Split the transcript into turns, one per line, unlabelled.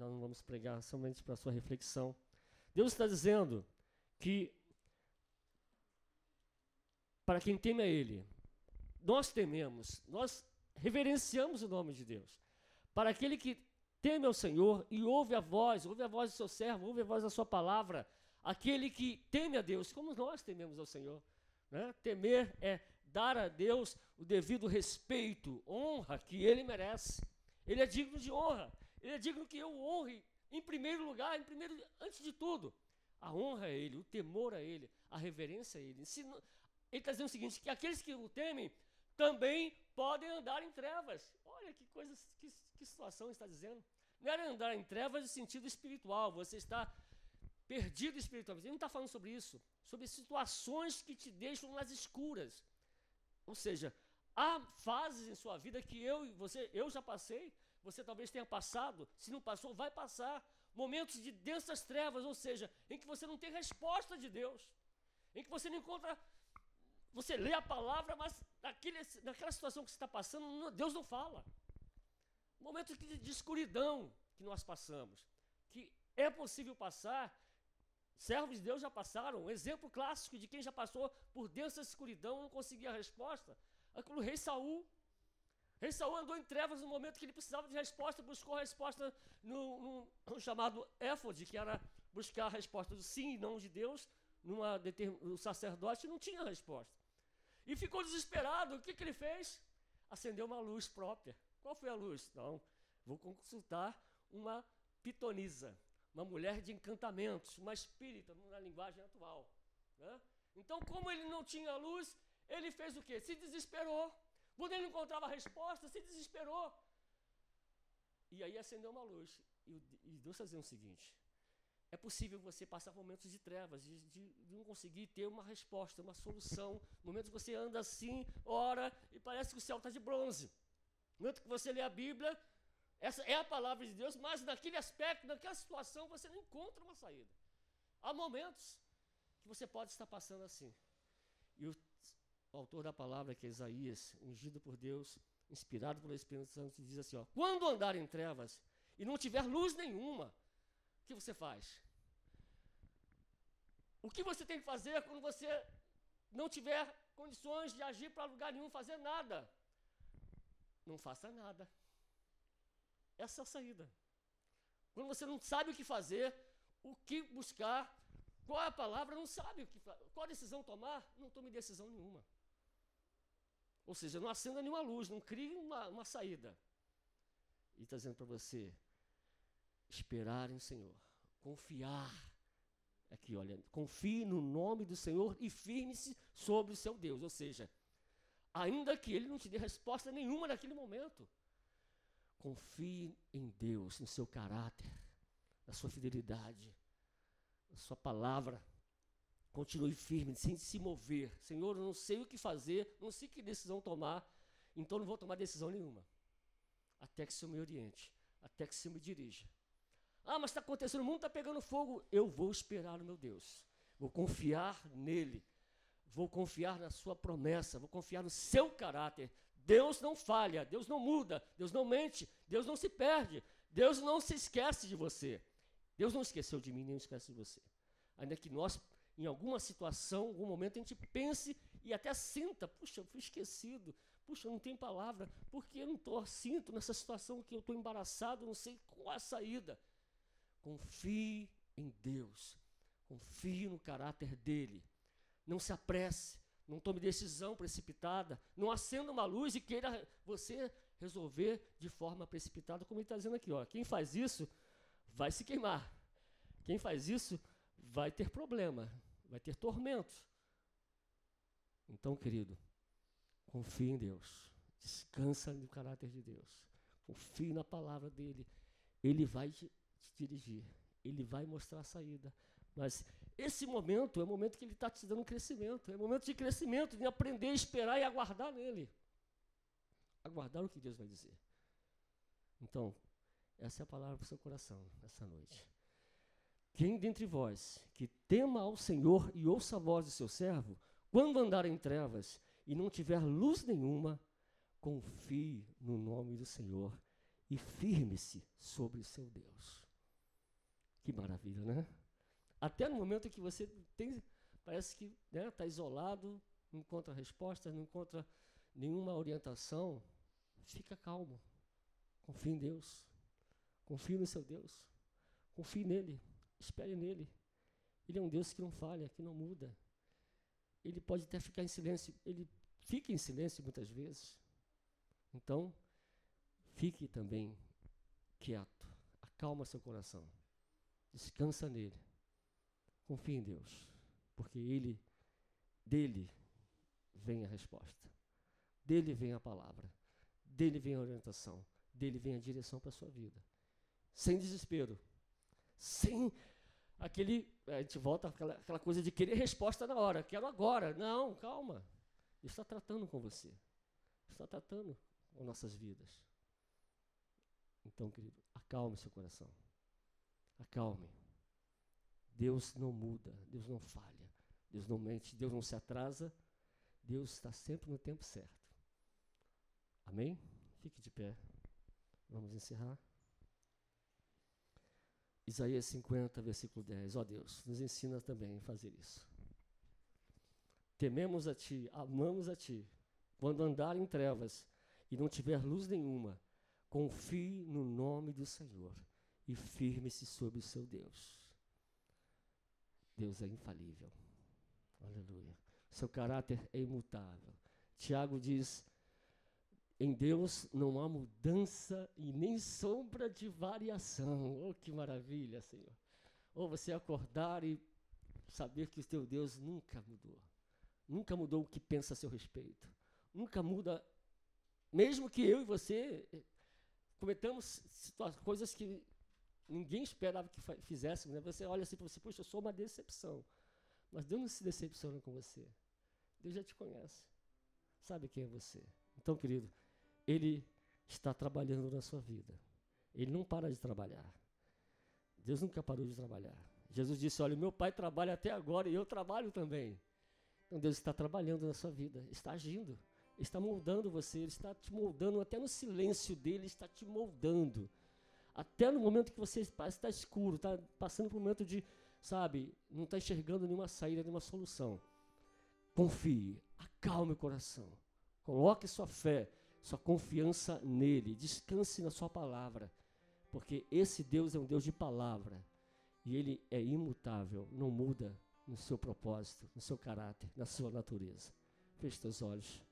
nós não vamos pregar somente para sua reflexão. Deus está dizendo que para quem teme a Ele, nós tememos, nós reverenciamos o nome de Deus. Para aquele que teme ao Senhor e ouve a voz, ouve a voz do seu servo, ouve a voz da sua palavra, aquele que teme a Deus, como nós tememos ao Senhor. Né? Temer é dar a Deus o devido respeito, honra que Ele merece. Ele é digno de honra. Ele é digno que eu honre em primeiro lugar, em primeiro, antes de tudo. A honra a Ele, o temor a Ele, a reverência a Ele. Ele está dizendo o seguinte: que aqueles que o temem também podem andar em trevas. Olha que coisa, que, que situação está dizendo. Não era andar em trevas no sentido espiritual, você está perdido espiritualmente. Ele não está falando sobre isso, sobre situações que te deixam nas escuras. Ou seja, há fases em sua vida que eu e você, eu já passei, você talvez tenha passado, se não passou, vai passar. Momentos de densas trevas, ou seja, em que você não tem resposta de Deus, em que você não encontra você lê a palavra, mas naquele, naquela situação que você está passando, Deus não fala. Momento de, de escuridão que nós passamos, que é possível passar, servos de Deus já passaram, um exemplo clássico de quem já passou por densas escuridão, não conseguia a resposta, aquilo rei Saul. Rei Saul andou em trevas no momento que ele precisava de resposta, buscou a resposta no, no, chamado éfode, que era buscar a resposta do sim e não de Deus, numa o sacerdote não tinha resposta. E ficou desesperado. O que, que ele fez? Acendeu uma luz própria. Qual foi a luz? Não, vou consultar uma pitonisa, uma mulher de encantamentos, uma espírita, na linguagem atual. Né? Então, como ele não tinha luz, ele fez o quê? Se desesperou. Quando ele não encontrava a resposta, se desesperou. E aí acendeu uma luz. E, Deus está dizendo o seguinte: é possível você passar momentos de trevas, de, de, de, não conseguir ter uma resposta, uma solução. Momentos que você anda assim, ora, e parece que o céu está de bronze. Momento que você lê a Bíblia, essa é a palavra de Deus, mas naquele aspecto, naquela situação, você não encontra uma saída. Há momentos que você pode estar passando assim. E o, o autor da palavra, que é Isaías, ungido por Deus, inspirado pelo Espírito Santo, diz assim: ó, quando andar em trevas e não tiver luz nenhuma, que você faz? O que você tem que fazer quando você não tiver condições de agir para lugar nenhum, fazer nada? Não faça nada. Essa é a saída. Quando você não sabe o que fazer, o que buscar, qual é a palavra, não sabe o que qual decisão tomar, não tome decisão nenhuma. Ou seja, não acenda nenhuma luz, não crie uma, uma saída. E está dizendo para você, esperar em Senhor, confiar. Aqui, olha, confie no nome do Senhor e firme-se sobre o seu Deus. Ou seja, ainda que ele não te dê resposta nenhuma naquele momento, confie em Deus, no seu caráter, na sua fidelidade, na sua palavra. Continue firme, sem se mover. Senhor, eu não sei o que fazer, não sei que decisão tomar, então não vou tomar decisão nenhuma. Até que o Senhor me oriente, até que o Senhor me dirija. Ah, mas está acontecendo, o mundo está pegando fogo. Eu vou esperar no meu Deus. Vou confiar nele. Vou confiar na sua promessa. Vou confiar no seu caráter. Deus não falha, Deus não muda, Deus não mente, Deus não se perde, Deus não se esquece de você. Deus não esqueceu de mim, nem esquece de você. Ainda que nós, em alguma situação, algum momento, a gente pense e até sinta, puxa, eu fui esquecido, puxa, não tem palavra, porque eu não estou, sinto nessa situação que eu estou embaraçado, não sei qual a saída. Confie em Deus. Confie no caráter dele. Não se apresse. Não tome decisão precipitada. Não acenda uma luz e queira você resolver de forma precipitada, como ele está dizendo aqui. Ó. Quem faz isso vai se queimar. Quem faz isso vai ter problema, vai ter tormento. Então, querido, confie em Deus. Descansa no caráter de Deus. Confie na palavra dele. Ele vai te te dirigir. Ele vai mostrar a saída. Mas esse momento é o momento que ele está te dando um crescimento. É o momento de crescimento, de aprender a esperar e aguardar nele. Aguardar o que Deus vai dizer. Então, essa é a palavra para o seu coração nessa noite. Quem dentre vós que tema ao Senhor e ouça a voz do seu servo, quando andar em trevas e não tiver luz nenhuma, confie no nome do Senhor e firme-se sobre o seu Deus. Que maravilha, né? Até no momento que você tem, parece que está né, tá isolado, não encontra respostas, não encontra nenhuma orientação, fica calmo. Confie em Deus. Confie no seu Deus. Confie nele. Espere nele. Ele é um Deus que não falha, que não muda. Ele pode até ficar em silêncio. Ele fica em silêncio muitas vezes. Então, fique também quieto. Acalma seu coração. Descansa nele. Confie em Deus. Porque ele, dele, vem a resposta. Dele vem a palavra. Dele vem a orientação. Dele vem a direção para a sua vida. Sem desespero. Sem aquele. A gente volta àquela, aquela coisa de querer resposta na hora. Quero agora. Não, calma. Ele está tratando com você. Está tratando com nossas vidas. Então, querido, acalme seu coração. Acalme. Deus não muda, Deus não falha, Deus não mente, Deus não se atrasa, Deus está sempre no tempo certo. Amém? Fique de pé. Vamos encerrar. Isaías 50, versículo 10. Ó oh Deus, nos ensina também a fazer isso. Tememos a Ti, amamos a Ti. Quando andar em trevas e não tiver luz nenhuma, confie no nome do Senhor e firme-se sobre o seu Deus. Deus é infalível. Aleluia. Seu caráter é imutável. Tiago diz: em Deus não há mudança e nem sombra de variação. Oh, que maravilha, Senhor. Ou você acordar e saber que o teu Deus nunca mudou. Nunca mudou o que pensa a seu respeito. Nunca muda, mesmo que eu e você eh, cometamos coisas que ninguém esperava que fizéssemos. Né? Você olha assim para você, poxa, eu sou uma decepção. Mas Deus não se decepciona com você. Deus já te conhece. Sabe quem é você. Então, querido, ele está trabalhando na sua vida. Ele não para de trabalhar. Deus nunca parou de trabalhar. Jesus disse: Olha, meu pai trabalha até agora e eu trabalho também. Então Deus está trabalhando na sua vida, está agindo, está moldando você, Ele está te moldando, até no silêncio dele, está te moldando. Até no momento que você estar escuro, está passando por um momento de, sabe, não está enxergando nenhuma saída, nenhuma solução. Confie, acalme o coração, coloque sua fé, sua confiança nele, descanse na sua palavra, porque esse Deus é um Deus de palavra e ele é imutável, não muda no seu propósito, no seu caráter, na sua natureza. Feche seus olhos.